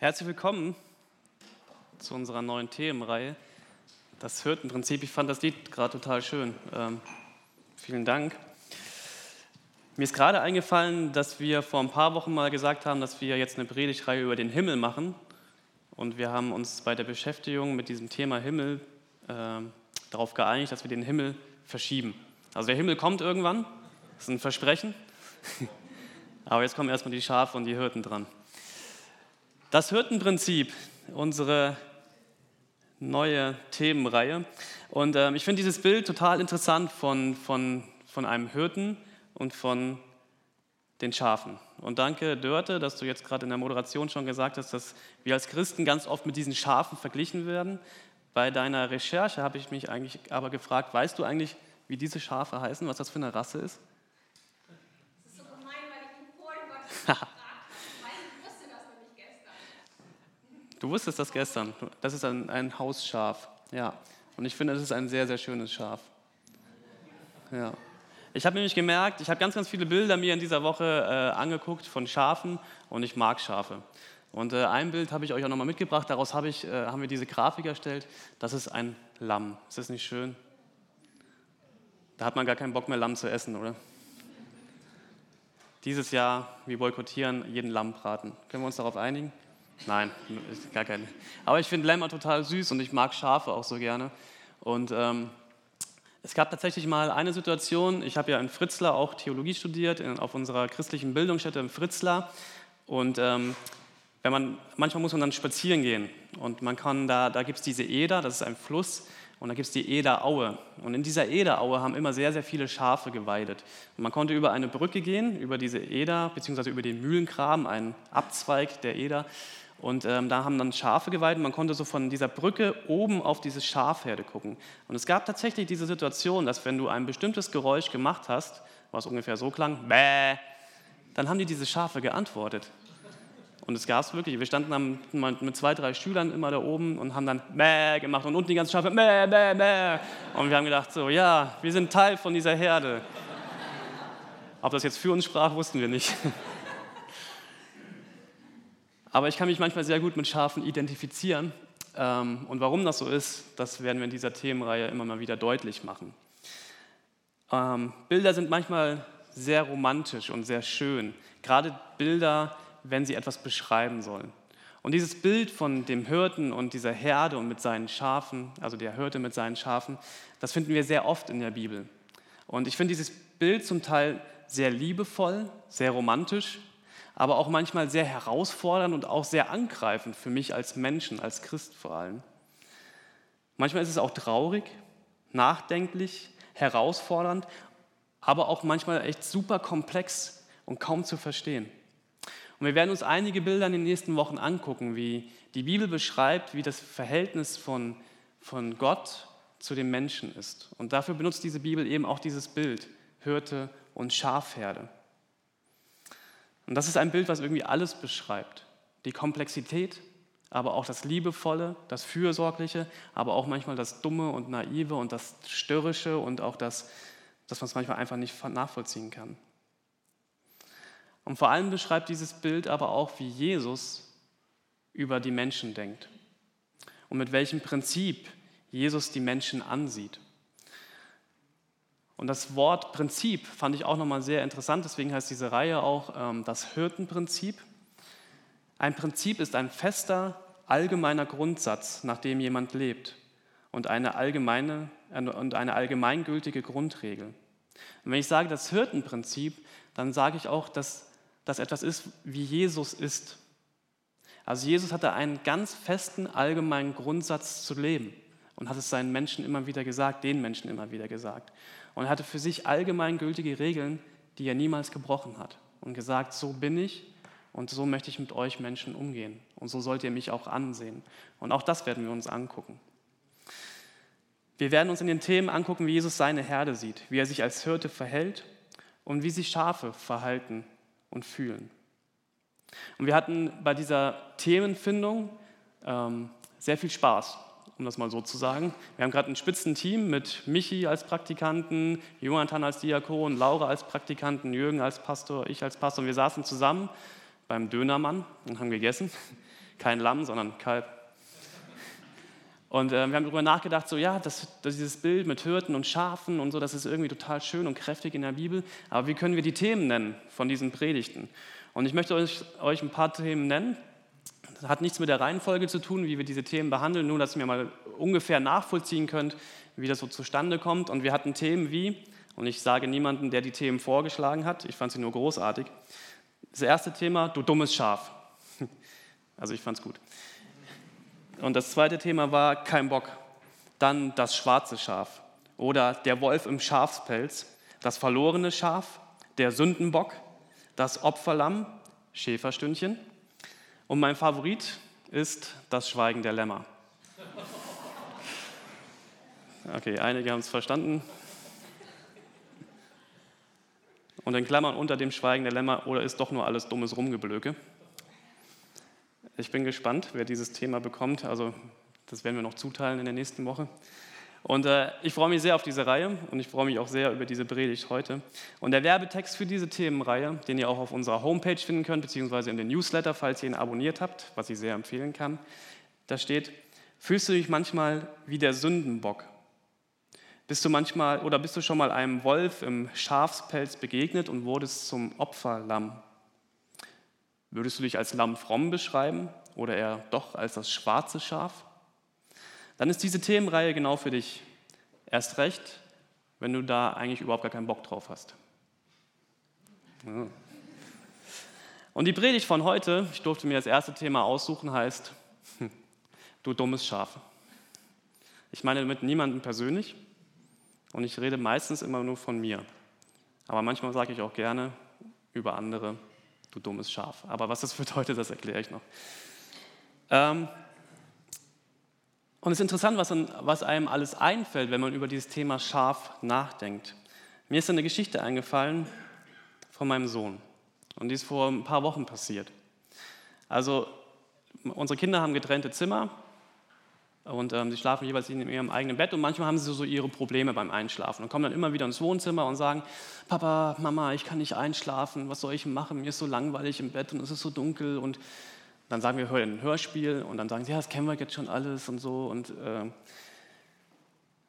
Herzlich willkommen zu unserer neuen Themenreihe. Das Hirtenprinzip. Ich fand das Lied gerade total schön. Ähm, vielen Dank. Mir ist gerade eingefallen, dass wir vor ein paar Wochen mal gesagt haben, dass wir jetzt eine Predigtreihe über den Himmel machen. Und wir haben uns bei der Beschäftigung mit diesem Thema Himmel äh, darauf geeinigt, dass wir den Himmel verschieben. Also der Himmel kommt irgendwann, das ist ein Versprechen. Aber jetzt kommen erstmal die Schafe und die Hirten dran. Das Hirtenprinzip, unsere neue Themenreihe. Und ähm, ich finde dieses Bild total interessant von, von, von einem Hirten und von den Schafen. Und danke, Dörte, dass du jetzt gerade in der Moderation schon gesagt hast, dass wir als Christen ganz oft mit diesen Schafen verglichen werden. Bei deiner Recherche habe ich mich eigentlich aber gefragt, weißt du eigentlich, wie diese Schafe heißen, was das für eine Rasse ist? Das ist so gemein, weil ich ihn vorhin Du wusstest das gestern. Das ist ein, ein Hausschaf. Ja. Und ich finde, das ist ein sehr, sehr schönes Schaf. Ja. Ich habe nämlich gemerkt, ich habe ganz, ganz viele Bilder mir in dieser Woche äh, angeguckt von Schafen und ich mag Schafe. Und äh, ein Bild habe ich euch auch nochmal mitgebracht. Daraus hab ich, äh, haben wir diese Grafik erstellt. Das ist ein Lamm. Ist das nicht schön? Da hat man gar keinen Bock mehr, Lamm zu essen, oder? Dieses Jahr, wir boykottieren jeden Lammbraten. Können wir uns darauf einigen? Nein, gar keine. Aber ich finde Lämmer total süß und ich mag Schafe auch so gerne. Und ähm, es gab tatsächlich mal eine Situation, ich habe ja in Fritzlar auch Theologie studiert, in, auf unserer christlichen Bildungsstätte in Fritzlar. Und ähm, wenn man, manchmal muss man dann spazieren gehen und man kann da, da gibt es diese Eder, das ist ein Fluss, und da gibt es die Ederaue. Und in dieser Ederaue haben immer sehr, sehr viele Schafe geweidet. Und man konnte über eine Brücke gehen, über diese Eder, beziehungsweise über den Mühlengraben, einen Abzweig der Eder. Und ähm, da haben dann Schafe geweiht und man konnte so von dieser Brücke oben auf diese Schafherde gucken. Und es gab tatsächlich diese Situation, dass wenn du ein bestimmtes Geräusch gemacht hast, was ungefähr so klang, bäh, dann haben die diese Schafe geantwortet. Und es gab es wirklich. Wir standen dann mit zwei, drei Schülern immer da oben und haben dann bäh gemacht und unten die ganzen Schafe bäh, bäh, bäh. Und wir haben gedacht so, ja, wir sind Teil von dieser Herde. Ob das jetzt für uns sprach, wussten wir nicht. Aber ich kann mich manchmal sehr gut mit Schafen identifizieren. Ähm, und warum das so ist, das werden wir in dieser Themenreihe immer mal wieder deutlich machen. Ähm, Bilder sind manchmal sehr romantisch und sehr schön. Gerade Bilder, wenn sie etwas beschreiben sollen. Und dieses Bild von dem Hirten und dieser Herde und mit seinen Schafen, also der Hirte mit seinen Schafen, das finden wir sehr oft in der Bibel. Und ich finde dieses Bild zum Teil sehr liebevoll, sehr romantisch aber auch manchmal sehr herausfordernd und auch sehr angreifend für mich als Menschen, als Christ vor allem. Manchmal ist es auch traurig, nachdenklich, herausfordernd, aber auch manchmal echt super komplex und kaum zu verstehen. Und wir werden uns einige Bilder in den nächsten Wochen angucken, wie die Bibel beschreibt, wie das Verhältnis von, von Gott zu dem Menschen ist. Und dafür benutzt diese Bibel eben auch dieses Bild, Hirte und Schafherde. Und das ist ein Bild, was irgendwie alles beschreibt. Die Komplexität, aber auch das Liebevolle, das Fürsorgliche, aber auch manchmal das Dumme und Naive und das Störrische und auch das, das man es manchmal einfach nicht nachvollziehen kann. Und vor allem beschreibt dieses Bild aber auch, wie Jesus über die Menschen denkt und mit welchem Prinzip Jesus die Menschen ansieht. Und das Wort Prinzip fand ich auch nochmal sehr interessant, deswegen heißt diese Reihe auch ähm, das Hirtenprinzip. Ein Prinzip ist ein fester, allgemeiner Grundsatz, nach dem jemand lebt und eine, allgemeine, und eine allgemeingültige Grundregel. Und wenn ich sage das Hirtenprinzip, dann sage ich auch, dass das etwas ist, wie Jesus ist. Also Jesus hatte einen ganz festen, allgemeinen Grundsatz zu leben und hat es seinen Menschen immer wieder gesagt, den Menschen immer wieder gesagt. Und hatte für sich allgemeingültige Regeln, die er niemals gebrochen hat. Und gesagt, so bin ich und so möchte ich mit euch Menschen umgehen. Und so sollt ihr mich auch ansehen. Und auch das werden wir uns angucken. Wir werden uns in den Themen angucken, wie Jesus seine Herde sieht, wie er sich als Hirte verhält und wie sich Schafe verhalten und fühlen. Und wir hatten bei dieser Themenfindung ähm, sehr viel Spaß um das mal so zu sagen. Wir haben gerade ein Spitzenteam mit Michi als Praktikanten, Jonathan als Diakon, Laura als Praktikanten, Jürgen als Pastor, ich als Pastor. Und wir saßen zusammen beim Dönermann und haben gegessen. Kein Lamm, sondern Kalb. Und äh, wir haben darüber nachgedacht, so ja, das, das, dieses Bild mit Hirten und Schafen und so, das ist irgendwie total schön und kräftig in der Bibel. Aber wie können wir die Themen nennen von diesen Predigten? Und ich möchte euch, euch ein paar Themen nennen. Das hat nichts mit der Reihenfolge zu tun, wie wir diese Themen behandeln, nur dass ihr mir mal ungefähr nachvollziehen könnt, wie das so zustande kommt. Und wir hatten Themen wie, und ich sage niemanden, der die Themen vorgeschlagen hat, ich fand sie nur großartig. Das erste Thema, du dummes Schaf. Also ich fand es gut. Und das zweite Thema war kein Bock. Dann das schwarze Schaf oder der Wolf im Schafspelz, das verlorene Schaf, der Sündenbock, das Opferlamm, Schäferstündchen. Und mein Favorit ist das Schweigen der Lämmer. Okay, einige haben es verstanden. Und in Klammern unter dem Schweigen der Lämmer oder ist doch nur alles dummes Rumgeblöke. Ich bin gespannt, wer dieses Thema bekommt. Also das werden wir noch zuteilen in der nächsten Woche. Und äh, ich freue mich sehr auf diese Reihe und ich freue mich auch sehr über diese Predigt heute. Und der Werbetext für diese Themenreihe, den ihr auch auf unserer Homepage finden könnt, beziehungsweise in den Newsletter, falls ihr ihn abonniert habt, was ich sehr empfehlen kann, da steht, fühlst du dich manchmal wie der Sündenbock? Bist du manchmal oder bist du schon mal einem Wolf im Schafspelz begegnet und wurdest zum Opferlamm? Würdest du dich als Lamm fromm beschreiben oder eher doch als das schwarze Schaf? Dann ist diese Themenreihe genau für dich. Erst recht, wenn du da eigentlich überhaupt gar keinen Bock drauf hast. Und die Predigt von heute, ich durfte mir das erste Thema aussuchen, heißt, du dummes Schaf. Ich meine damit niemanden persönlich und ich rede meistens immer nur von mir. Aber manchmal sage ich auch gerne über andere, du dummes Schaf. Aber was das bedeutet, das erkläre ich noch. Ähm, und es ist interessant, was, was einem alles einfällt, wenn man über dieses Thema Schaf nachdenkt. Mir ist eine Geschichte eingefallen von meinem Sohn. Und die ist vor ein paar Wochen passiert. Also, unsere Kinder haben getrennte Zimmer und ähm, sie schlafen jeweils in ihrem eigenen Bett und manchmal haben sie so ihre Probleme beim Einschlafen und kommen dann immer wieder ins Wohnzimmer und sagen, Papa, Mama, ich kann nicht einschlafen, was soll ich machen? Mir ist so langweilig im Bett und es ist so dunkel und dann sagen wir, hör ein Hörspiel und dann sagen sie, ja, das kennen wir jetzt schon alles und so und, äh,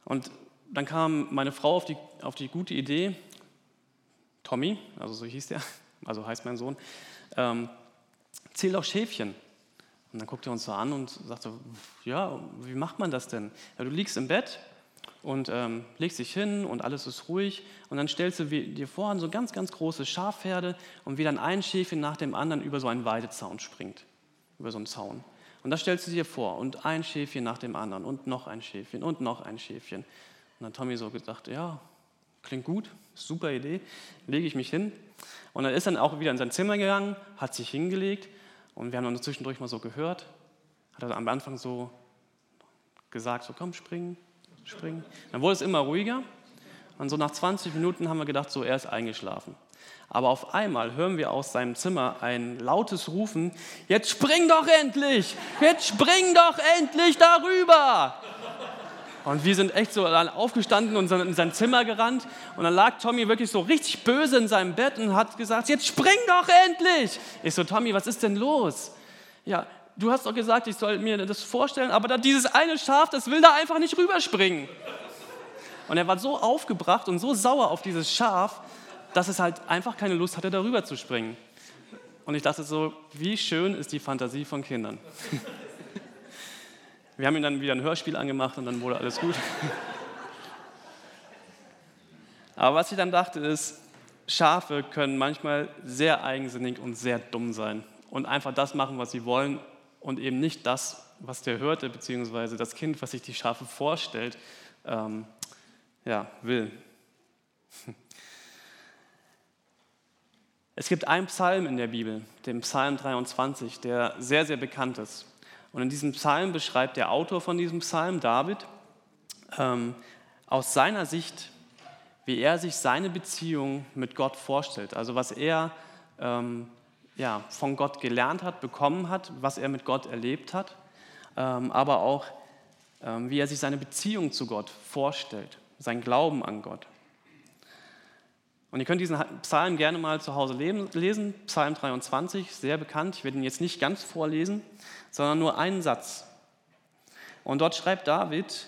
und dann kam meine Frau auf die, auf die gute Idee, Tommy, also so hieß der, also heißt mein Sohn, ähm, zähl doch Schäfchen. Und dann guckt er uns so an und sagt so, ja, wie macht man das denn? Ja, du liegst im Bett und ähm, legst dich hin und alles ist ruhig und dann stellst du dir vor, so ganz, ganz große Schafherde und wie dann ein Schäfchen nach dem anderen über so einen Weidezaun springt, über so einen Zaun. Und das stellst du dir vor und ein Schäfchen nach dem anderen und noch ein Schäfchen und noch ein Schäfchen. Und dann Tommy so gedacht, ja, klingt gut, super Idee, lege ich mich hin. Und dann ist dann auch wieder in sein Zimmer gegangen, hat sich hingelegt und wir haben dann zwischendurch mal so gehört, hat er am Anfang so gesagt, so komm, springen, springen. Dann wurde es immer ruhiger und so nach 20 Minuten haben wir gedacht, so er ist eingeschlafen. Aber auf einmal hören wir aus seinem Zimmer ein lautes Rufen, jetzt spring doch endlich, jetzt spring doch endlich darüber. Und wir sind echt so aufgestanden und in sein Zimmer gerannt. Und dann lag Tommy wirklich so richtig böse in seinem Bett und hat gesagt, jetzt spring doch endlich. Ich so, Tommy, was ist denn los? Ja, du hast doch gesagt, ich soll mir das vorstellen, aber dieses eine Schaf, das will da einfach nicht rüberspringen. Und er war so aufgebracht und so sauer auf dieses Schaf, dass es halt einfach keine Lust hatte, darüber zu springen. Und ich dachte so, wie schön ist die Fantasie von Kindern. Wir haben ihm dann wieder ein Hörspiel angemacht und dann wurde alles gut. Aber was ich dann dachte ist, Schafe können manchmal sehr eigensinnig und sehr dumm sein und einfach das machen, was sie wollen und eben nicht das, was der Hörte, beziehungsweise das Kind, was sich die Schafe vorstellt, ähm, ja, will. Es gibt einen Psalm in der Bibel, den Psalm 23, der sehr, sehr bekannt ist. Und in diesem Psalm beschreibt der Autor von diesem Psalm, David, ähm, aus seiner Sicht, wie er sich seine Beziehung mit Gott vorstellt. Also was er ähm, ja, von Gott gelernt hat, bekommen hat, was er mit Gott erlebt hat, ähm, aber auch ähm, wie er sich seine Beziehung zu Gott vorstellt, sein Glauben an Gott. Und ihr könnt diesen Psalm gerne mal zu Hause lesen, Psalm 23, sehr bekannt. Ich werde ihn jetzt nicht ganz vorlesen, sondern nur einen Satz. Und dort schreibt David,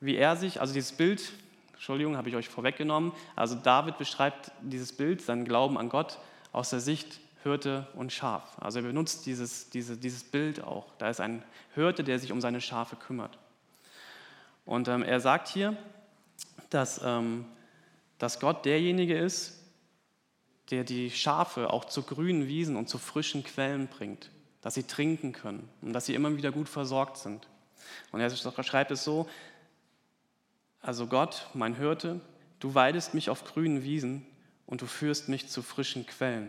wie er sich, also dieses Bild, Entschuldigung, habe ich euch vorweggenommen, also David beschreibt dieses Bild, seinen Glauben an Gott aus der Sicht Hirte und Schaf. Also er benutzt dieses, diese, dieses Bild auch. Da ist ein Hirte, der sich um seine Schafe kümmert. Und ähm, er sagt hier, dass ähm, dass Gott derjenige ist, der die Schafe auch zu grünen Wiesen und zu frischen Quellen bringt, dass sie trinken können und dass sie immer wieder gut versorgt sind. Und er schreibt es so, also Gott, mein Hirte, du weidest mich auf grünen Wiesen und du führst mich zu frischen Quellen.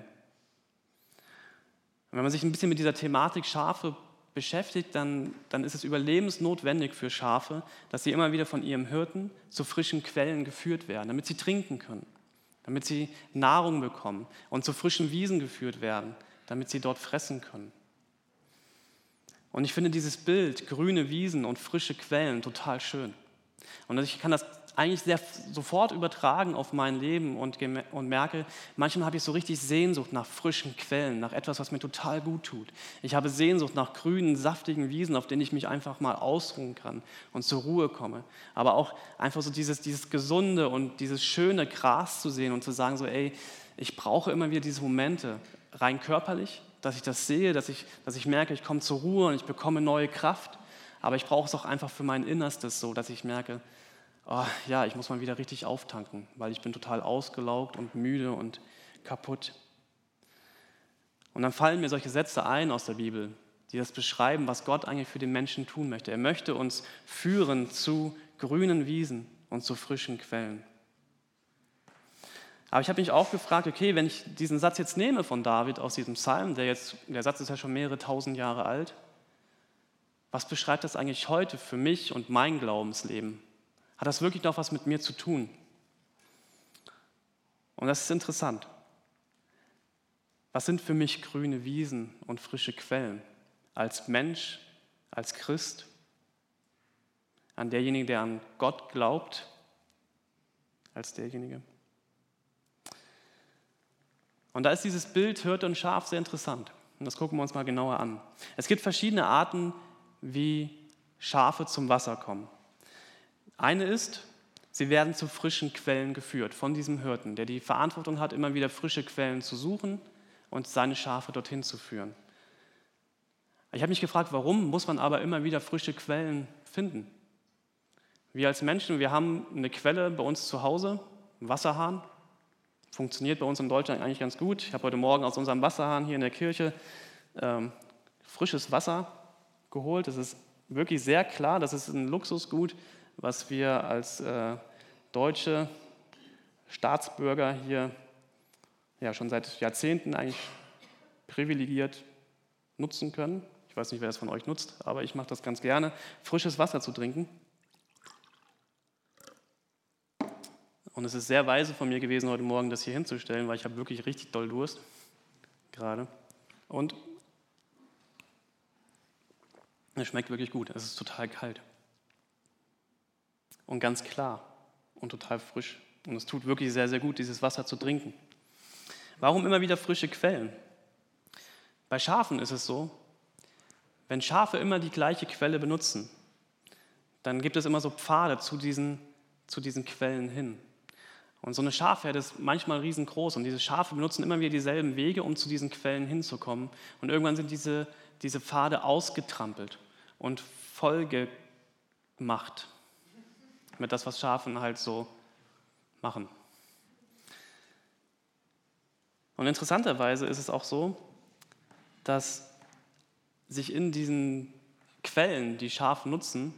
Und wenn man sich ein bisschen mit dieser Thematik Schafe beschäftigt, dann, dann ist es überlebensnotwendig für Schafe, dass sie immer wieder von ihrem Hirten zu frischen Quellen geführt werden, damit sie trinken können, damit sie Nahrung bekommen und zu frischen Wiesen geführt werden, damit sie dort fressen können. Und ich finde dieses Bild, grüne Wiesen und frische Quellen, total schön. Und ich kann das eigentlich sehr sofort übertragen auf mein Leben und, und merke, manchmal habe ich so richtig Sehnsucht nach frischen Quellen, nach etwas, was mir total gut tut. Ich habe Sehnsucht nach grünen, saftigen Wiesen, auf denen ich mich einfach mal ausruhen kann und zur Ruhe komme. Aber auch einfach so dieses, dieses gesunde und dieses schöne Gras zu sehen und zu sagen, so, ey, ich brauche immer wieder diese Momente, rein körperlich, dass ich das sehe, dass ich, dass ich merke, ich komme zur Ruhe und ich bekomme neue Kraft. Aber ich brauche es auch einfach für mein Innerstes so, dass ich merke, oh, ja, ich muss mal wieder richtig auftanken, weil ich bin total ausgelaugt und müde und kaputt. Und dann fallen mir solche Sätze ein aus der Bibel, die das beschreiben, was Gott eigentlich für den Menschen tun möchte. Er möchte uns führen zu grünen Wiesen und zu frischen Quellen. Aber ich habe mich auch gefragt, okay, wenn ich diesen Satz jetzt nehme von David aus diesem Psalm, der jetzt, der Satz ist ja schon mehrere tausend Jahre alt, was beschreibt das eigentlich heute für mich und mein Glaubensleben? Hat das wirklich noch was mit mir zu tun? Und das ist interessant. Was sind für mich grüne Wiesen und frische Quellen? Als Mensch, als Christ, an derjenige, der an Gott glaubt, als derjenige. Und da ist dieses Bild Hirte und Schaf sehr interessant. Und das gucken wir uns mal genauer an. Es gibt verschiedene Arten, wie Schafe zum Wasser kommen. Eine ist, sie werden zu frischen Quellen geführt von diesem Hirten, der die Verantwortung hat, immer wieder frische Quellen zu suchen und seine Schafe dorthin zu führen. Ich habe mich gefragt, warum muss man aber immer wieder frische Quellen finden? Wir als Menschen, wir haben eine Quelle bei uns zu Hause, Wasserhahn. Funktioniert bei uns in Deutschland eigentlich ganz gut. Ich habe heute Morgen aus unserem Wasserhahn hier in der Kirche ähm, frisches Wasser geholt. Das ist wirklich sehr klar, das ist ein Luxusgut was wir als äh, deutsche Staatsbürger hier ja, schon seit Jahrzehnten eigentlich privilegiert nutzen können. Ich weiß nicht, wer das von euch nutzt, aber ich mache das ganz gerne, frisches Wasser zu trinken. Und es ist sehr weise von mir gewesen, heute Morgen das hier hinzustellen, weil ich habe wirklich richtig doll Durst gerade. Und es schmeckt wirklich gut. Es ist total kalt und ganz klar und total frisch. Und es tut wirklich sehr, sehr gut, dieses Wasser zu trinken. Warum immer wieder frische Quellen? Bei Schafen ist es so, wenn Schafe immer die gleiche Quelle benutzen, dann gibt es immer so Pfade zu diesen, zu diesen Quellen hin. Und so eine Schafherde ist manchmal riesengroß und diese Schafe benutzen immer wieder dieselben Wege, um zu diesen Quellen hinzukommen. Und irgendwann sind diese, diese Pfade ausgetrampelt und vollgemacht mit das, was Schafen halt so machen. Und interessanterweise ist es auch so, dass sich in diesen Quellen, die Schafe nutzen,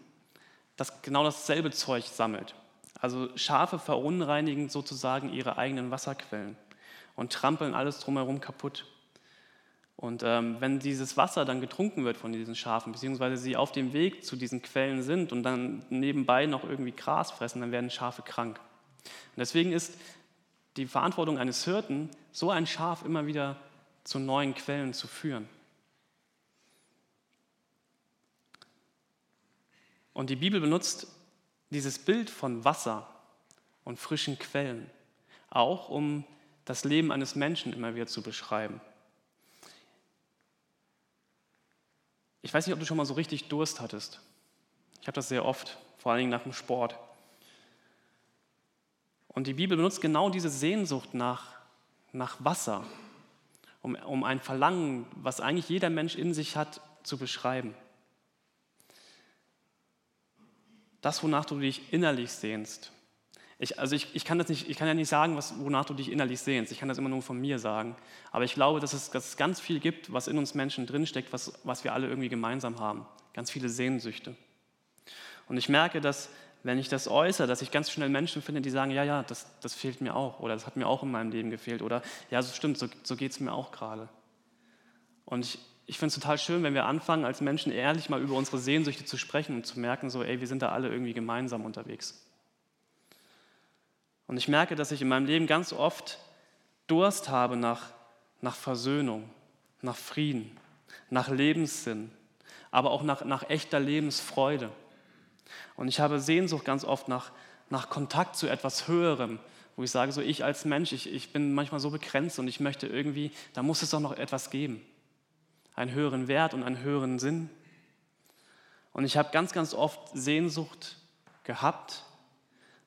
dass genau dasselbe Zeug sammelt. Also Schafe verunreinigen sozusagen ihre eigenen Wasserquellen und trampeln alles drumherum kaputt. Und ähm, wenn dieses Wasser dann getrunken wird von diesen Schafen, beziehungsweise sie auf dem Weg zu diesen Quellen sind und dann nebenbei noch irgendwie Gras fressen, dann werden Schafe krank. Und deswegen ist die Verantwortung eines Hirten, so ein Schaf immer wieder zu neuen Quellen zu führen. Und die Bibel benutzt dieses Bild von Wasser und frischen Quellen auch um das Leben eines Menschen immer wieder zu beschreiben. Ich weiß nicht, ob du schon mal so richtig Durst hattest. Ich habe das sehr oft, vor allen Dingen nach dem Sport. Und die Bibel benutzt genau diese Sehnsucht nach, nach Wasser, um, um ein Verlangen, was eigentlich jeder Mensch in sich hat, zu beschreiben. Das, wonach du dich innerlich sehnst. Ich, also ich, ich, kann das nicht, ich kann ja nicht sagen, was, wonach du dich innerlich sehnst. Ich kann das immer nur von mir sagen. Aber ich glaube, dass es, dass es ganz viel gibt, was in uns Menschen drinsteckt, was, was wir alle irgendwie gemeinsam haben. Ganz viele Sehnsüchte. Und ich merke, dass, wenn ich das äußere, dass ich ganz schnell Menschen finde, die sagen, ja, ja, das, das fehlt mir auch. Oder das hat mir auch in meinem Leben gefehlt. Oder ja, so stimmt, so, so geht es mir auch gerade. Und ich, ich finde es total schön, wenn wir anfangen, als Menschen ehrlich mal über unsere Sehnsüchte zu sprechen und zu merken, so, ey, wir sind da alle irgendwie gemeinsam unterwegs. Und ich merke, dass ich in meinem Leben ganz oft Durst habe nach, nach Versöhnung, nach Frieden, nach Lebenssinn, aber auch nach, nach echter Lebensfreude. Und ich habe Sehnsucht ganz oft nach, nach Kontakt zu etwas Höherem, wo ich sage, so ich als Mensch, ich, ich bin manchmal so begrenzt und ich möchte irgendwie, da muss es doch noch etwas geben. Einen höheren Wert und einen höheren Sinn. Und ich habe ganz, ganz oft Sehnsucht gehabt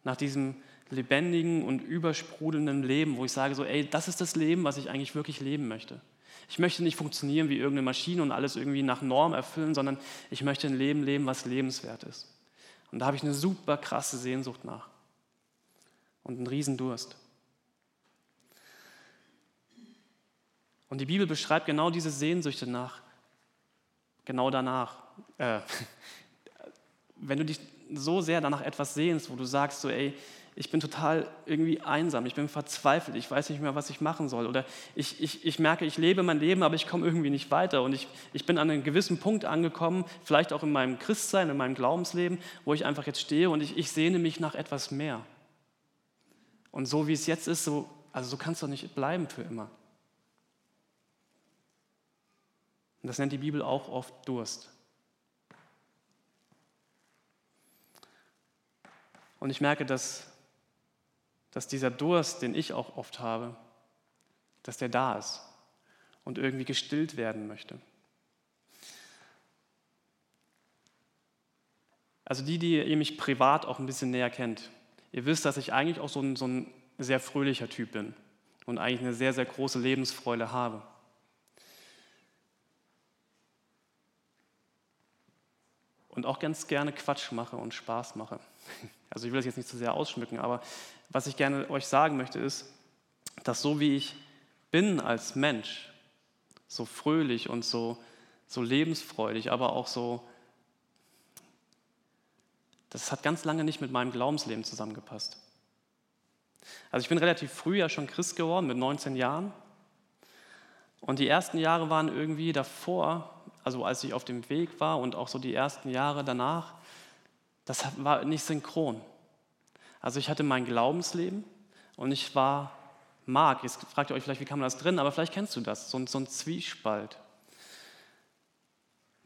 nach diesem lebendigen und übersprudelnden Leben, wo ich sage so, ey, das ist das Leben, was ich eigentlich wirklich leben möchte. Ich möchte nicht funktionieren wie irgendeine Maschine und alles irgendwie nach Norm erfüllen, sondern ich möchte ein Leben leben, was lebenswert ist. Und da habe ich eine super krasse Sehnsucht nach und einen Riesendurst. Und die Bibel beschreibt genau diese Sehnsüchte nach, genau danach. Äh, wenn du dich so sehr danach etwas sehnst, wo du sagst, so, ey, ich bin total irgendwie einsam, ich bin verzweifelt, ich weiß nicht mehr, was ich machen soll. Oder ich, ich, ich merke, ich lebe mein Leben, aber ich komme irgendwie nicht weiter. Und ich, ich bin an einem gewissen Punkt angekommen, vielleicht auch in meinem Christsein, in meinem Glaubensleben, wo ich einfach jetzt stehe und ich, ich sehne mich nach etwas mehr. Und so wie es jetzt ist, so, also so kann es doch nicht bleiben für immer. Und das nennt die Bibel auch oft Durst. Und ich merke, dass dass dieser Durst, den ich auch oft habe, dass der da ist und irgendwie gestillt werden möchte. Also die, die ihr mich privat auch ein bisschen näher kennt, ihr wisst, dass ich eigentlich auch so ein, so ein sehr fröhlicher Typ bin und eigentlich eine sehr, sehr große Lebensfreude habe. Und auch ganz gerne Quatsch mache und Spaß mache. Also ich will das jetzt nicht zu sehr ausschmücken, aber was ich gerne euch sagen möchte, ist, dass so wie ich bin als Mensch, so fröhlich und so, so lebensfreudig, aber auch so, das hat ganz lange nicht mit meinem Glaubensleben zusammengepasst. Also ich bin relativ früh ja schon Christ geworden, mit 19 Jahren. Und die ersten Jahre waren irgendwie davor, also als ich auf dem Weg war und auch so die ersten Jahre danach, das war nicht synchron. Also ich hatte mein Glaubensleben und ich war Mark. Jetzt fragt ihr euch vielleicht, wie kam das drin, aber vielleicht kennst du das, so, so ein Zwiespalt.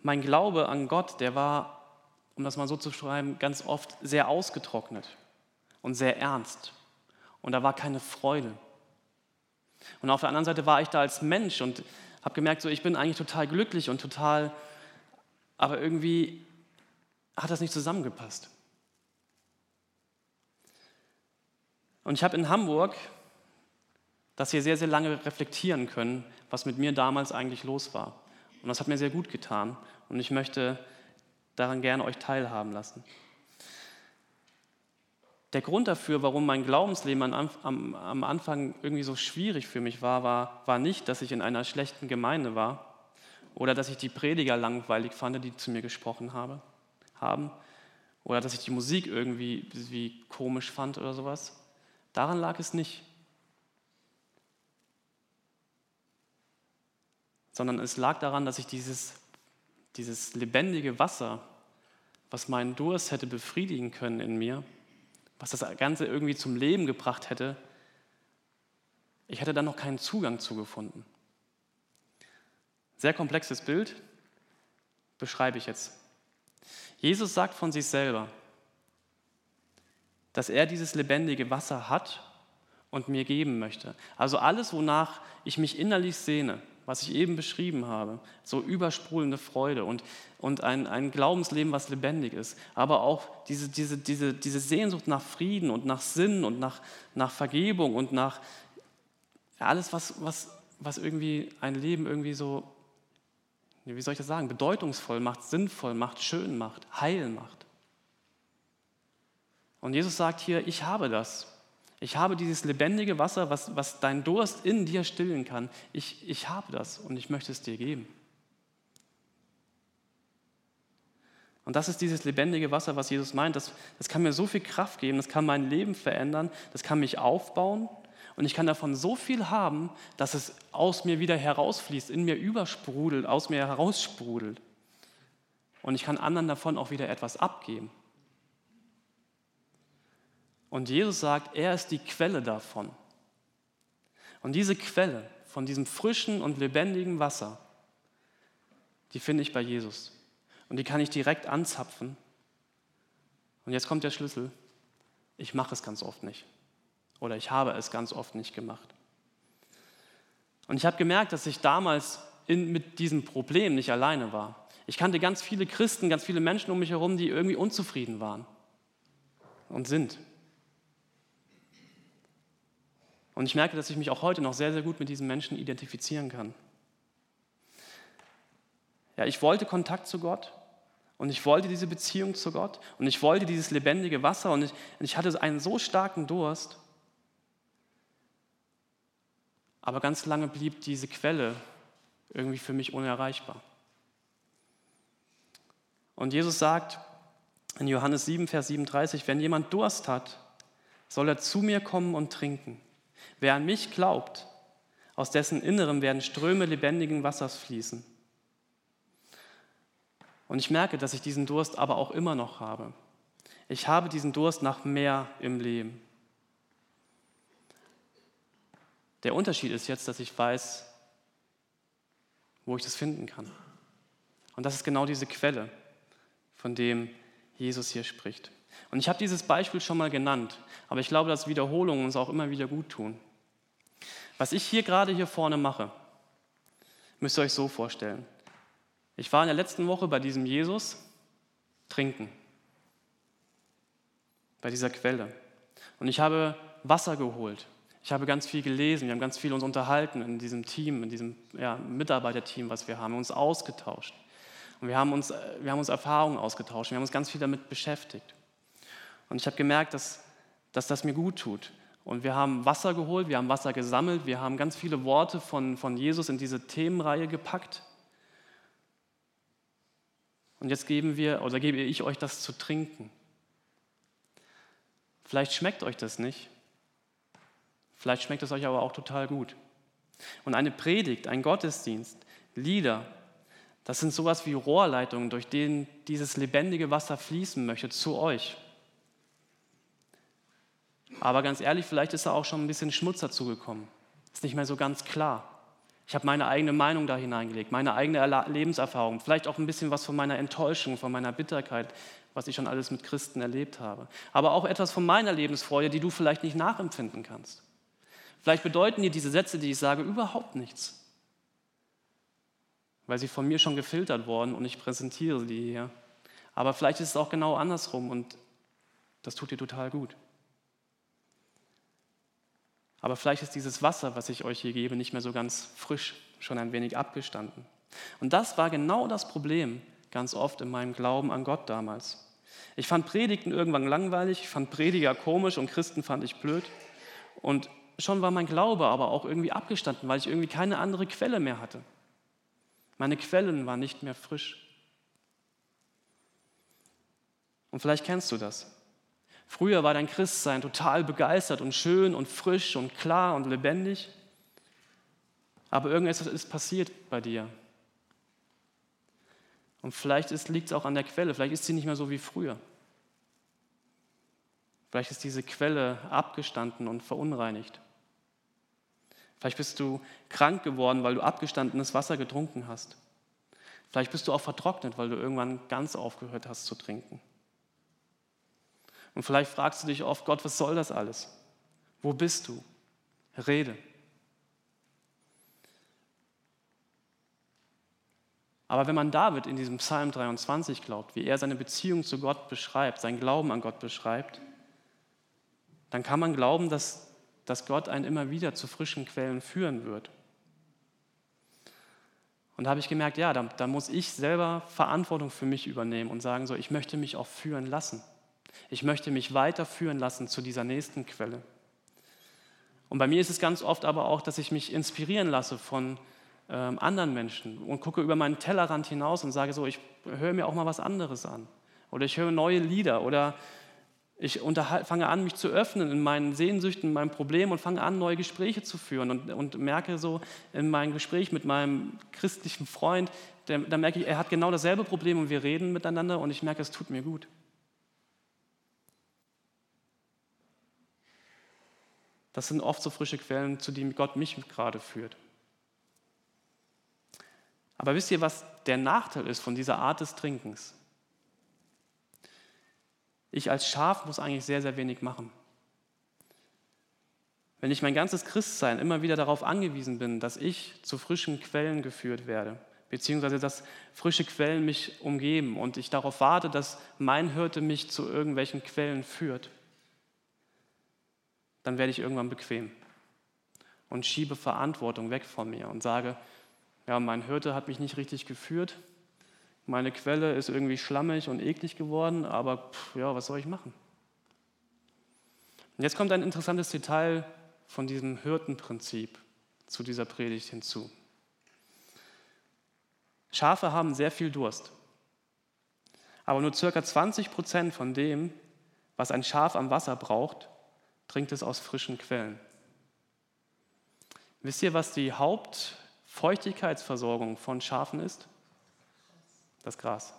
Mein Glaube an Gott, der war, um das mal so zu schreiben, ganz oft sehr ausgetrocknet und sehr ernst. Und da war keine Freude. Und auf der anderen Seite war ich da als Mensch und habe gemerkt, so ich bin eigentlich total glücklich und total, aber irgendwie hat das nicht zusammengepasst. Und ich habe in Hamburg das hier sehr, sehr lange reflektieren können, was mit mir damals eigentlich los war. Und das hat mir sehr gut getan. Und ich möchte daran gerne euch teilhaben lassen. Der Grund dafür, warum mein Glaubensleben am, Anfang irgendwie so schwierig für mich war, war, war nicht, dass ich in einer schlechten Gemeinde war oder dass ich die Prediger langweilig fand, die zu mir gesprochen habe, haben oder dass ich die Musik irgendwie wie komisch fand oder sowas. Daran lag es nicht. Sondern es lag daran, dass ich dieses, dieses lebendige Wasser, was meinen Durst hätte befriedigen können in mir, was das Ganze irgendwie zum Leben gebracht hätte, ich hätte da noch keinen Zugang zu gefunden. Sehr komplexes Bild, beschreibe ich jetzt. Jesus sagt von sich selber, dass er dieses lebendige Wasser hat und mir geben möchte. Also alles, wonach ich mich innerlich sehne, was ich eben beschrieben habe, so übersprudelnde Freude und, und ein, ein Glaubensleben, was lebendig ist, aber auch diese, diese, diese, diese Sehnsucht nach Frieden und nach Sinn und nach, nach Vergebung und nach alles, was, was, was irgendwie ein Leben irgendwie so, wie soll ich das sagen, bedeutungsvoll macht, sinnvoll macht, schön macht, heil macht. Und Jesus sagt hier, ich habe das. Ich habe dieses lebendige Wasser, was, was dein Durst in dir stillen kann. Ich, ich habe das und ich möchte es dir geben. Und das ist dieses lebendige Wasser, was Jesus meint. Das, das kann mir so viel Kraft geben, das kann mein Leben verändern, das kann mich aufbauen und ich kann davon so viel haben, dass es aus mir wieder herausfließt, in mir übersprudelt, aus mir heraussprudelt. Und ich kann anderen davon auch wieder etwas abgeben. Und Jesus sagt, er ist die Quelle davon. Und diese Quelle von diesem frischen und lebendigen Wasser, die finde ich bei Jesus. Und die kann ich direkt anzapfen. Und jetzt kommt der Schlüssel. Ich mache es ganz oft nicht. Oder ich habe es ganz oft nicht gemacht. Und ich habe gemerkt, dass ich damals in, mit diesem Problem nicht alleine war. Ich kannte ganz viele Christen, ganz viele Menschen um mich herum, die irgendwie unzufrieden waren und sind. Und ich merke, dass ich mich auch heute noch sehr, sehr gut mit diesen Menschen identifizieren kann. Ja, ich wollte Kontakt zu Gott und ich wollte diese Beziehung zu Gott und ich wollte dieses lebendige Wasser und ich, und ich hatte einen so starken Durst, aber ganz lange blieb diese Quelle irgendwie für mich unerreichbar. Und Jesus sagt in Johannes 7, Vers 37, wenn jemand Durst hat, soll er zu mir kommen und trinken. Wer an mich glaubt, aus dessen Innerem werden Ströme lebendigen Wassers fließen. Und ich merke, dass ich diesen Durst aber auch immer noch habe. Ich habe diesen Durst nach mehr im Leben. Der Unterschied ist jetzt, dass ich weiß, wo ich das finden kann. Und das ist genau diese Quelle, von dem Jesus hier spricht. Und ich habe dieses Beispiel schon mal genannt, aber ich glaube, dass Wiederholungen uns auch immer wieder gut tun. Was ich hier gerade hier vorne mache, müsst ihr euch so vorstellen. Ich war in der letzten Woche bei diesem Jesus trinken, bei dieser Quelle. Und ich habe Wasser geholt. Ich habe ganz viel gelesen, wir haben ganz viel uns unterhalten in diesem Team, in diesem ja, Mitarbeiterteam, was wir haben, uns ausgetauscht. Und wir haben, uns, wir haben uns Erfahrungen ausgetauscht, wir haben uns ganz viel damit beschäftigt. Und ich habe gemerkt, dass, dass das mir gut tut. Und wir haben Wasser geholt, wir haben Wasser gesammelt, wir haben ganz viele Worte von, von Jesus in diese Themenreihe gepackt. Und jetzt geben wir oder gebe ich euch das zu trinken. Vielleicht schmeckt euch das nicht. Vielleicht schmeckt es euch aber auch total gut. Und eine Predigt, ein Gottesdienst, Lieder, das sind sowas wie Rohrleitungen, durch denen dieses lebendige Wasser fließen möchte zu euch. Aber ganz ehrlich, vielleicht ist da auch schon ein bisschen Schmutz dazugekommen. Ist nicht mehr so ganz klar. Ich habe meine eigene Meinung da hineingelegt, meine eigene Lebenserfahrung, vielleicht auch ein bisschen was von meiner Enttäuschung, von meiner Bitterkeit, was ich schon alles mit Christen erlebt habe. Aber auch etwas von meiner Lebensfreude, die du vielleicht nicht nachempfinden kannst. Vielleicht bedeuten dir diese Sätze, die ich sage, überhaupt nichts, weil sie von mir schon gefiltert wurden und ich präsentiere die hier. Aber vielleicht ist es auch genau andersrum und das tut dir total gut. Aber vielleicht ist dieses Wasser, was ich euch hier gebe, nicht mehr so ganz frisch, schon ein wenig abgestanden. Und das war genau das Problem ganz oft in meinem Glauben an Gott damals. Ich fand Predigten irgendwann langweilig, ich fand Prediger komisch und Christen fand ich blöd. Und schon war mein Glaube aber auch irgendwie abgestanden, weil ich irgendwie keine andere Quelle mehr hatte. Meine Quellen waren nicht mehr frisch. Und vielleicht kennst du das. Früher war dein Christsein total begeistert und schön und frisch und klar und lebendig. Aber irgendetwas ist passiert bei dir. Und vielleicht liegt es auch an der Quelle, vielleicht ist sie nicht mehr so wie früher. Vielleicht ist diese Quelle abgestanden und verunreinigt. Vielleicht bist du krank geworden, weil du abgestandenes Wasser getrunken hast. Vielleicht bist du auch vertrocknet, weil du irgendwann ganz aufgehört hast zu trinken. Und vielleicht fragst du dich oft, Gott, was soll das alles? Wo bist du? rede. Aber wenn man David in diesem Psalm 23 glaubt, wie er seine Beziehung zu Gott beschreibt, sein Glauben an Gott beschreibt, dann kann man glauben, dass, dass Gott einen immer wieder zu frischen Quellen führen wird. Und da habe ich gemerkt, ja, da, da muss ich selber Verantwortung für mich übernehmen und sagen, so, ich möchte mich auch führen lassen. Ich möchte mich weiterführen lassen zu dieser nächsten Quelle. Und bei mir ist es ganz oft aber auch, dass ich mich inspirieren lasse von ähm, anderen Menschen und gucke über meinen Tellerrand hinaus und sage so, ich höre mir auch mal was anderes an. Oder ich höre neue Lieder oder ich fange an, mich zu öffnen in meinen Sehnsüchten, in meinen Problemen und fange an, neue Gespräche zu führen und, und merke so in meinem Gespräch mit meinem christlichen Freund, da merke ich, er hat genau dasselbe Problem und wir reden miteinander und ich merke, es tut mir gut. Das sind oft so frische Quellen, zu denen Gott mich gerade führt. Aber wisst ihr, was der Nachteil ist von dieser Art des Trinkens? Ich als Schaf muss eigentlich sehr, sehr wenig machen. Wenn ich mein ganzes Christsein immer wieder darauf angewiesen bin, dass ich zu frischen Quellen geführt werde, beziehungsweise dass frische Quellen mich umgeben und ich darauf warte, dass mein Hirte mich zu irgendwelchen Quellen führt, dann werde ich irgendwann bequem und schiebe Verantwortung weg von mir und sage, ja, mein Hirte hat mich nicht richtig geführt, meine Quelle ist irgendwie schlammig und eklig geworden, aber pff, ja, was soll ich machen? Und jetzt kommt ein interessantes Detail von diesem Hirtenprinzip zu dieser Predigt hinzu. Schafe haben sehr viel Durst, aber nur circa 20 Prozent von dem, was ein Schaf am Wasser braucht, trinkt es aus frischen Quellen. Wisst ihr, was die Haupt Feuchtigkeitsversorgung von Schafen ist? Das Gras.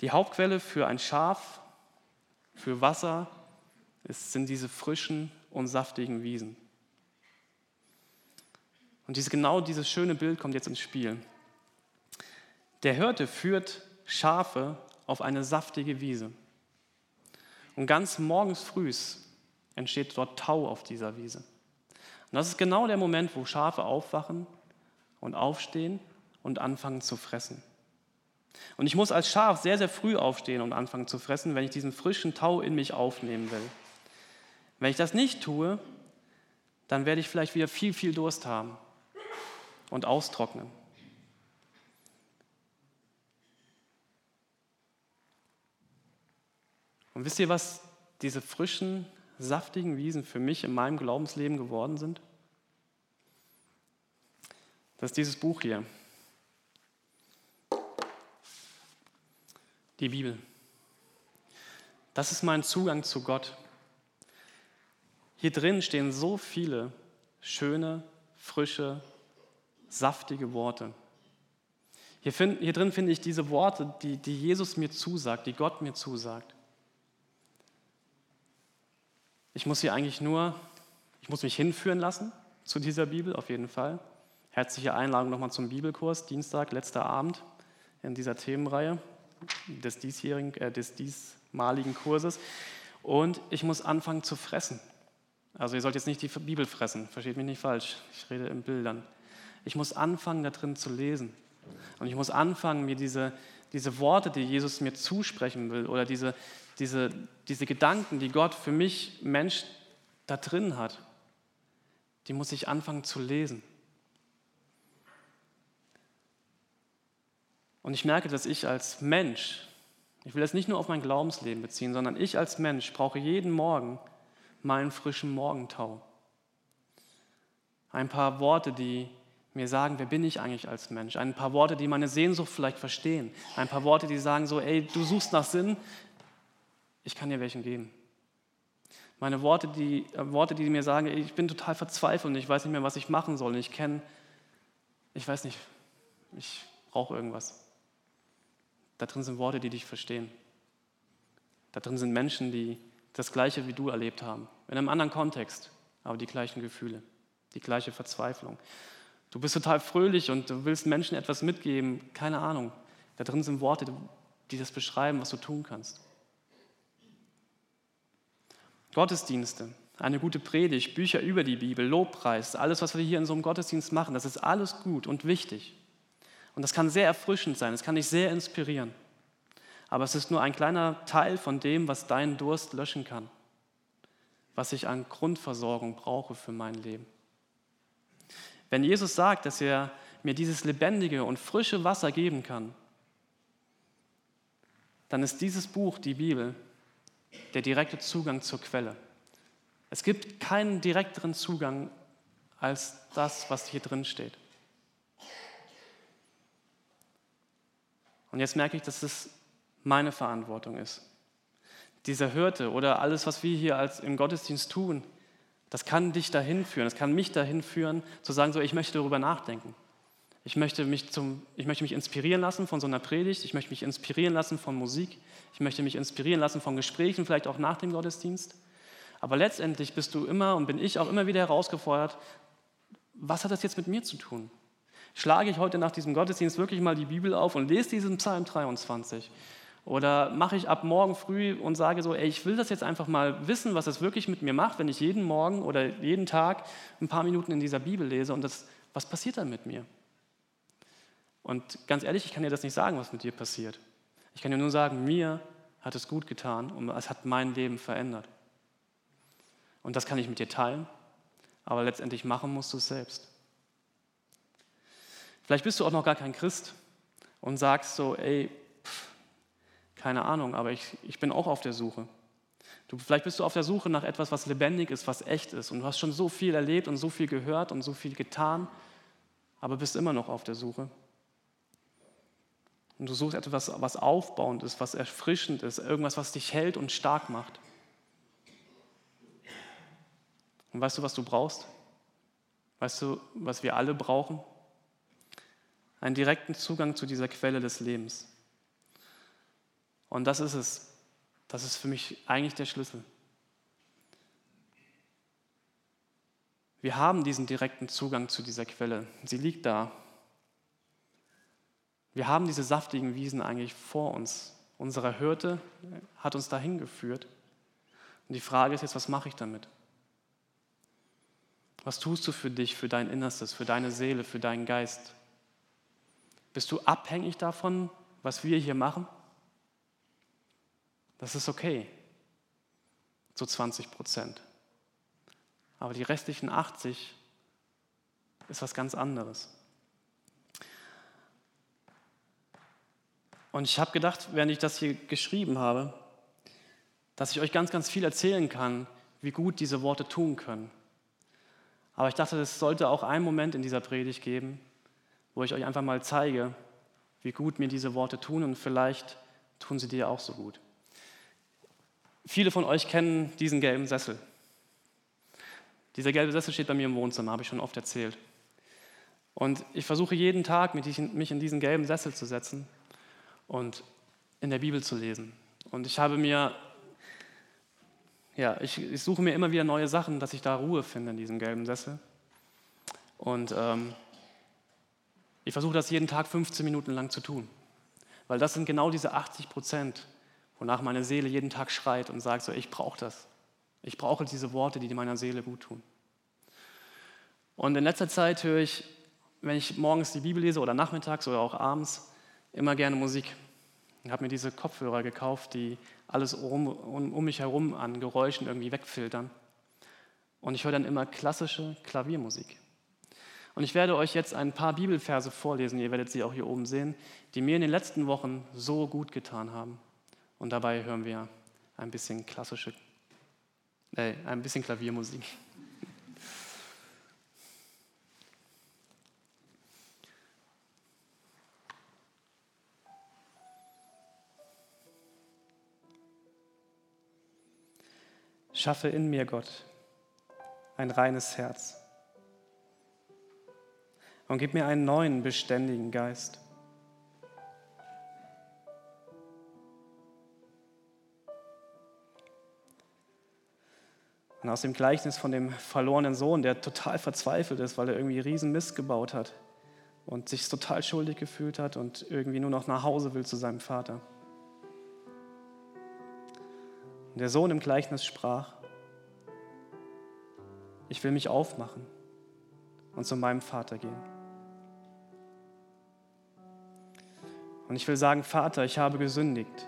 Die Hauptquelle für ein Schaf, für Wasser, ist, sind diese frischen und saftigen Wiesen. Und dieses, genau dieses schöne Bild kommt jetzt ins Spiel. Der Hirte führt Schafe auf eine saftige Wiese. Und ganz morgens früh entsteht dort Tau auf dieser Wiese. Und das ist genau der Moment, wo Schafe aufwachen und aufstehen und anfangen zu fressen. Und ich muss als Schaf sehr, sehr früh aufstehen und anfangen zu fressen, wenn ich diesen frischen Tau in mich aufnehmen will. Wenn ich das nicht tue, dann werde ich vielleicht wieder viel, viel Durst haben und austrocknen. Und wisst ihr, was diese frischen, saftigen Wiesen für mich in meinem Glaubensleben geworden sind? Das ist dieses Buch hier. Die Bibel. Das ist mein Zugang zu Gott. Hier drin stehen so viele schöne, frische, saftige Worte. Hier, find, hier drin finde ich diese Worte, die, die Jesus mir zusagt, die Gott mir zusagt. Ich muss hier eigentlich nur, ich muss mich hinführen lassen zu dieser Bibel, auf jeden Fall. Herzliche Einladung nochmal zum Bibelkurs, Dienstag, letzter Abend in dieser Themenreihe des, diesjährigen, äh, des diesmaligen Kurses. Und ich muss anfangen zu fressen. Also ihr sollt jetzt nicht die Bibel fressen, versteht mich nicht falsch, ich rede in Bildern. Ich muss anfangen, da drin zu lesen. Und ich muss anfangen, mir diese, diese Worte, die Jesus mir zusprechen will, oder diese, diese, diese Gedanken, die Gott für mich, Mensch, da drin hat, die muss ich anfangen zu lesen. Und ich merke, dass ich als Mensch, ich will das nicht nur auf mein Glaubensleben beziehen, sondern ich als Mensch brauche jeden Morgen meinen frischen Morgentau. Ein paar Worte, die mir sagen, wer bin ich eigentlich als Mensch? Ein paar Worte, die meine Sehnsucht vielleicht verstehen. Ein paar Worte, die sagen so, ey, du suchst nach Sinn, ich kann dir welchen geben. Meine Worte, die, äh, Worte, die mir sagen, ey, ich bin total verzweifelt und ich weiß nicht mehr, was ich machen soll. Und ich kenne, ich weiß nicht, ich brauche irgendwas. Da drin sind Worte, die dich verstehen. Da drin sind Menschen, die das Gleiche wie du erlebt haben. In einem anderen Kontext, aber die gleichen Gefühle, die gleiche Verzweiflung. Du bist total fröhlich und du willst Menschen etwas mitgeben, keine Ahnung. Da drin sind Worte, die das beschreiben, was du tun kannst. Gottesdienste, eine gute Predigt, Bücher über die Bibel, Lobpreis, alles, was wir hier in so einem Gottesdienst machen, das ist alles gut und wichtig. Und das kann sehr erfrischend sein, es kann dich sehr inspirieren. Aber es ist nur ein kleiner Teil von dem, was deinen Durst löschen kann, was ich an Grundversorgung brauche für mein Leben. Wenn Jesus sagt, dass er mir dieses lebendige und frische Wasser geben kann, dann ist dieses Buch, die Bibel, der direkte Zugang zur Quelle. Es gibt keinen direkteren Zugang als das, was hier drin steht. Und jetzt merke ich, dass es meine Verantwortung ist. Dieser Hirte oder alles, was wir hier als im Gottesdienst tun, das kann dich dahin führen, das kann mich dahin führen, zu sagen, so, ich möchte darüber nachdenken. Ich möchte, mich zum, ich möchte mich inspirieren lassen von so einer Predigt, ich möchte mich inspirieren lassen von Musik, ich möchte mich inspirieren lassen von Gesprächen, vielleicht auch nach dem Gottesdienst. Aber letztendlich bist du immer und bin ich auch immer wieder herausgefordert, was hat das jetzt mit mir zu tun? Schlage ich heute nach diesem Gottesdienst wirklich mal die Bibel auf und lese diesen Psalm 23? Oder mache ich ab morgen früh und sage so, ey, ich will das jetzt einfach mal wissen, was es wirklich mit mir macht, wenn ich jeden Morgen oder jeden Tag ein paar Minuten in dieser Bibel lese und das, was passiert dann mit mir? Und ganz ehrlich, ich kann dir das nicht sagen, was mit dir passiert. Ich kann dir nur sagen, mir hat es gut getan und es hat mein Leben verändert. Und das kann ich mit dir teilen, aber letztendlich machen musst du es selbst. Vielleicht bist du auch noch gar kein Christ und sagst so, ey, keine Ahnung, aber ich, ich bin auch auf der Suche. Du, vielleicht bist du auf der Suche nach etwas, was lebendig ist, was echt ist. Und du hast schon so viel erlebt und so viel gehört und so viel getan, aber bist immer noch auf der Suche. Und du suchst etwas, was aufbauend ist, was erfrischend ist, irgendwas, was dich hält und stark macht. Und weißt du, was du brauchst? Weißt du, was wir alle brauchen? Einen direkten Zugang zu dieser Quelle des Lebens. Und das ist es. Das ist für mich eigentlich der Schlüssel. Wir haben diesen direkten Zugang zu dieser Quelle. Sie liegt da. Wir haben diese saftigen Wiesen eigentlich vor uns. Unsere Hirte hat uns dahin geführt. Und die Frage ist jetzt, was mache ich damit? Was tust du für dich, für dein Innerstes, für deine Seele, für deinen Geist? Bist du abhängig davon, was wir hier machen? Das ist okay, so 20 Prozent. Aber die restlichen 80 ist was ganz anderes. Und ich habe gedacht, während ich das hier geschrieben habe, dass ich euch ganz, ganz viel erzählen kann, wie gut diese Worte tun können. Aber ich dachte, es sollte auch einen Moment in dieser Predigt geben, wo ich euch einfach mal zeige, wie gut mir diese Worte tun und vielleicht tun sie dir auch so gut. Viele von euch kennen diesen gelben Sessel. Dieser gelbe Sessel steht bei mir im Wohnzimmer, habe ich schon oft erzählt. Und ich versuche jeden Tag, mich in diesen gelben Sessel zu setzen und in der Bibel zu lesen. Und ich habe mir, ja, ich, ich suche mir immer wieder neue Sachen, dass ich da Ruhe finde in diesem gelben Sessel. Und ähm, ich versuche das jeden Tag 15 Minuten lang zu tun. Weil das sind genau diese 80 Prozent, wonach meine Seele jeden Tag schreit und sagt, so, ich brauche das. Ich brauche diese Worte, die meiner Seele gut tun. Und in letzter Zeit höre ich, wenn ich morgens die Bibel lese oder nachmittags oder auch abends, immer gerne Musik. Ich habe mir diese Kopfhörer gekauft, die alles um, um, um mich herum an Geräuschen irgendwie wegfiltern. Und ich höre dann immer klassische Klaviermusik. Und ich werde euch jetzt ein paar Bibelverse vorlesen, ihr werdet sie auch hier oben sehen, die mir in den letzten Wochen so gut getan haben. Und dabei hören wir ein bisschen klassische, äh, ein bisschen Klaviermusik. Schaffe in mir, Gott, ein reines Herz und gib mir einen neuen, beständigen Geist. Und aus dem Gleichnis von dem verlorenen Sohn, der total verzweifelt ist, weil er irgendwie riesen Mist gebaut hat und sich total schuldig gefühlt hat und irgendwie nur noch nach Hause will zu seinem Vater. Und der Sohn im Gleichnis sprach, ich will mich aufmachen und zu meinem Vater gehen. Und ich will sagen, Vater, ich habe gesündigt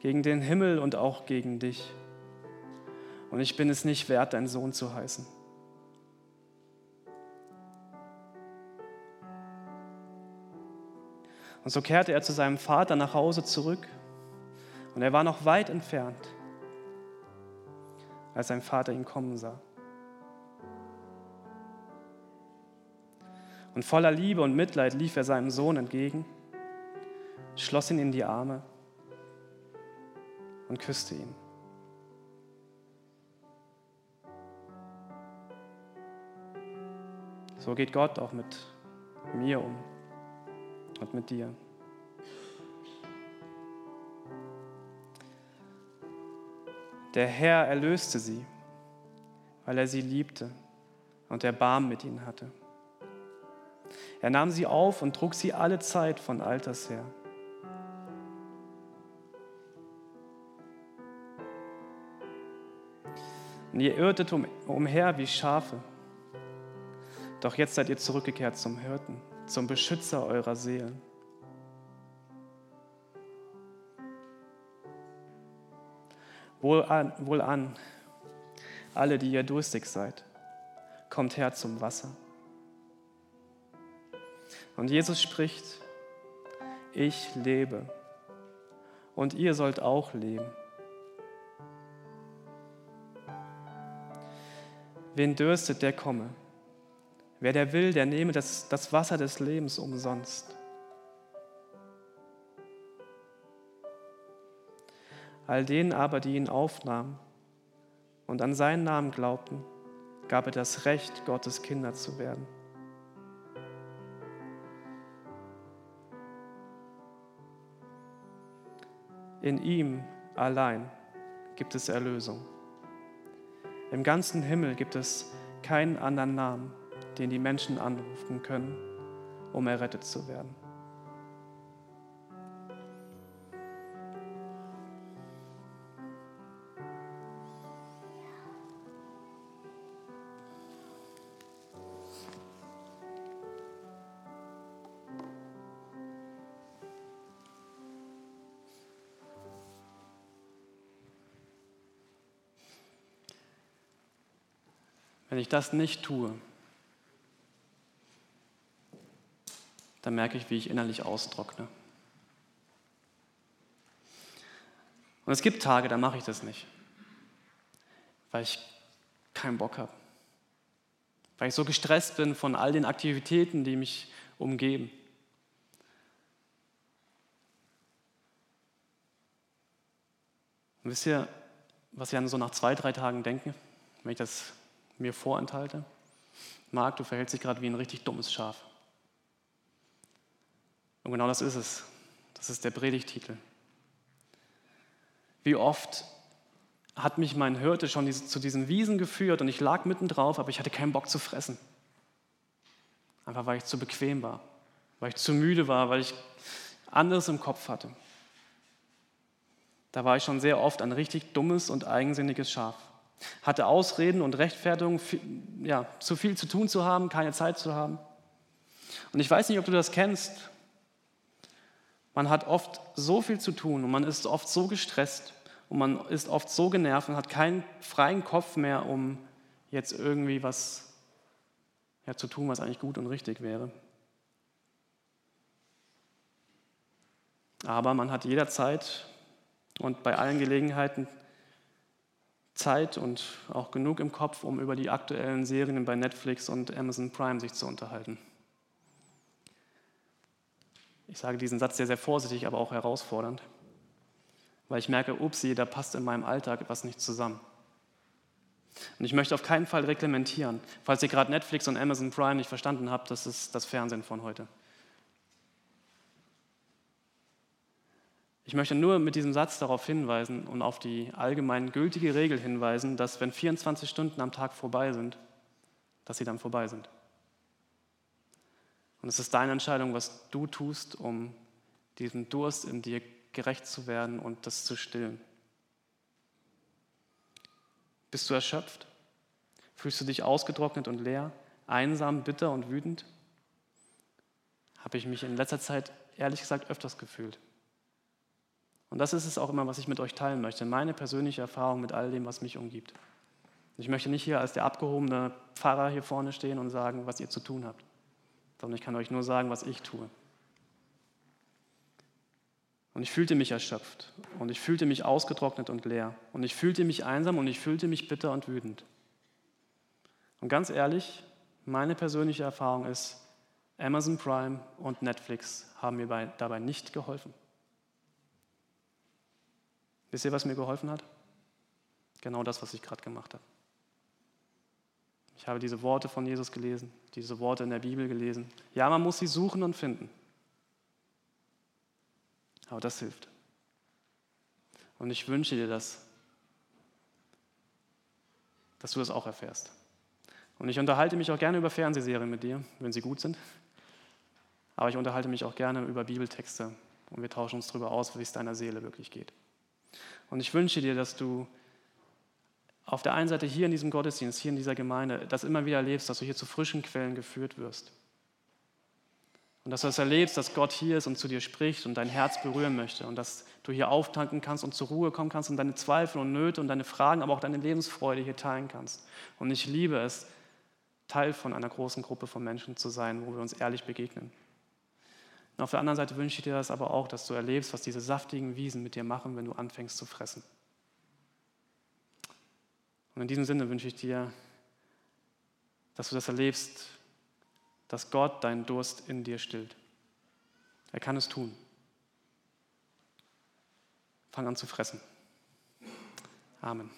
gegen den Himmel und auch gegen dich. Und ich bin es nicht wert, dein Sohn zu heißen. Und so kehrte er zu seinem Vater nach Hause zurück. Und er war noch weit entfernt, als sein Vater ihn kommen sah. Und voller Liebe und Mitleid lief er seinem Sohn entgegen, schloss ihn in die Arme und küsste ihn. So geht Gott auch mit mir um und mit dir. Der Herr erlöste sie, weil er sie liebte und Erbarm mit ihnen hatte. Er nahm sie auf und trug sie alle Zeit von Alters her. Und ihr irrtet um, umher wie Schafe. Doch jetzt seid ihr zurückgekehrt zum Hirten zum Beschützer eurer Seelen. Wohlan, wohlan, alle, die ihr durstig seid, kommt her zum Wasser. Und Jesus spricht, ich lebe und ihr sollt auch leben. Wen dürstet, der komme. Wer der will, der nehme das, das Wasser des Lebens umsonst. All denen aber, die ihn aufnahmen und an seinen Namen glaubten, gab er das Recht, Gottes Kinder zu werden. In ihm allein gibt es Erlösung. Im ganzen Himmel gibt es keinen anderen Namen, den die Menschen anrufen können, um errettet zu werden. Wenn ich das nicht tue, dann merke ich, wie ich innerlich austrockne. Und es gibt Tage, da mache ich das nicht, weil ich keinen Bock habe, weil ich so gestresst bin von all den Aktivitäten, die mich umgeben. Und wisst ihr, was ich dann so nach zwei, drei Tagen denke, wenn ich das mir vorenthalte? Marc, du verhältst dich gerade wie ein richtig dummes Schaf. Und genau das ist es. Das ist der Predigtitel. Wie oft hat mich mein Hirte schon zu diesen Wiesen geführt und ich lag mittendrauf, aber ich hatte keinen Bock zu fressen. Einfach weil ich zu bequem war, weil ich zu müde war, weil ich anderes im Kopf hatte. Da war ich schon sehr oft ein richtig dummes und eigensinniges Schaf. Hatte Ausreden und Rechtfertigungen, ja, zu viel zu tun zu haben, keine Zeit zu haben. Und ich weiß nicht, ob du das kennst. Man hat oft so viel zu tun und man ist oft so gestresst und man ist oft so genervt und hat keinen freien Kopf mehr, um jetzt irgendwie was ja, zu tun, was eigentlich gut und richtig wäre. Aber man hat jederzeit und bei allen Gelegenheiten Zeit und auch genug im Kopf, um über die aktuellen Serien bei Netflix und Amazon Prime sich zu unterhalten. Ich sage diesen Satz sehr, sehr vorsichtig, aber auch herausfordernd, weil ich merke, upsie, da passt in meinem Alltag etwas nicht zusammen. Und ich möchte auf keinen Fall reglementieren. Falls ihr gerade Netflix und Amazon Prime nicht verstanden habt, das ist das Fernsehen von heute. Ich möchte nur mit diesem Satz darauf hinweisen und auf die allgemein gültige Regel hinweisen, dass wenn 24 Stunden am Tag vorbei sind, dass sie dann vorbei sind. Und es ist deine Entscheidung, was du tust, um diesem Durst in dir gerecht zu werden und das zu stillen. Bist du erschöpft? Fühlst du dich ausgetrocknet und leer, einsam, bitter und wütend? Habe ich mich in letzter Zeit ehrlich gesagt öfters gefühlt. Und das ist es auch immer, was ich mit euch teilen möchte, meine persönliche Erfahrung mit all dem, was mich umgibt. Ich möchte nicht hier als der abgehobene Pfarrer hier vorne stehen und sagen, was ihr zu tun habt, sondern ich kann euch nur sagen, was ich tue. Und ich fühlte mich erschöpft und ich fühlte mich ausgetrocknet und leer und ich fühlte mich einsam und ich fühlte mich bitter und wütend. Und ganz ehrlich, meine persönliche Erfahrung ist, Amazon Prime und Netflix haben mir dabei nicht geholfen. Wisst ihr, was mir geholfen hat? Genau das, was ich gerade gemacht habe. Ich habe diese Worte von Jesus gelesen, diese Worte in der Bibel gelesen. Ja, man muss sie suchen und finden. Aber das hilft. Und ich wünsche dir das, dass du das auch erfährst. Und ich unterhalte mich auch gerne über Fernsehserien mit dir, wenn sie gut sind. Aber ich unterhalte mich auch gerne über Bibeltexte und wir tauschen uns darüber aus, wie es deiner Seele wirklich geht. Und ich wünsche dir, dass du auf der einen Seite hier in diesem Gottesdienst, hier in dieser Gemeinde, das immer wieder erlebst, dass du hier zu frischen Quellen geführt wirst. Und dass du das erlebst, dass Gott hier ist und zu dir spricht und dein Herz berühren möchte. Und dass du hier auftanken kannst und zur Ruhe kommen kannst und deine Zweifel und Nöte und deine Fragen, aber auch deine Lebensfreude hier teilen kannst. Und ich liebe es, Teil von einer großen Gruppe von Menschen zu sein, wo wir uns ehrlich begegnen. Und auf der anderen Seite wünsche ich dir das aber auch, dass du erlebst, was diese saftigen Wiesen mit dir machen, wenn du anfängst zu fressen. Und in diesem Sinne wünsche ich dir, dass du das erlebst, dass Gott deinen Durst in dir stillt. Er kann es tun. Fang an zu fressen. Amen.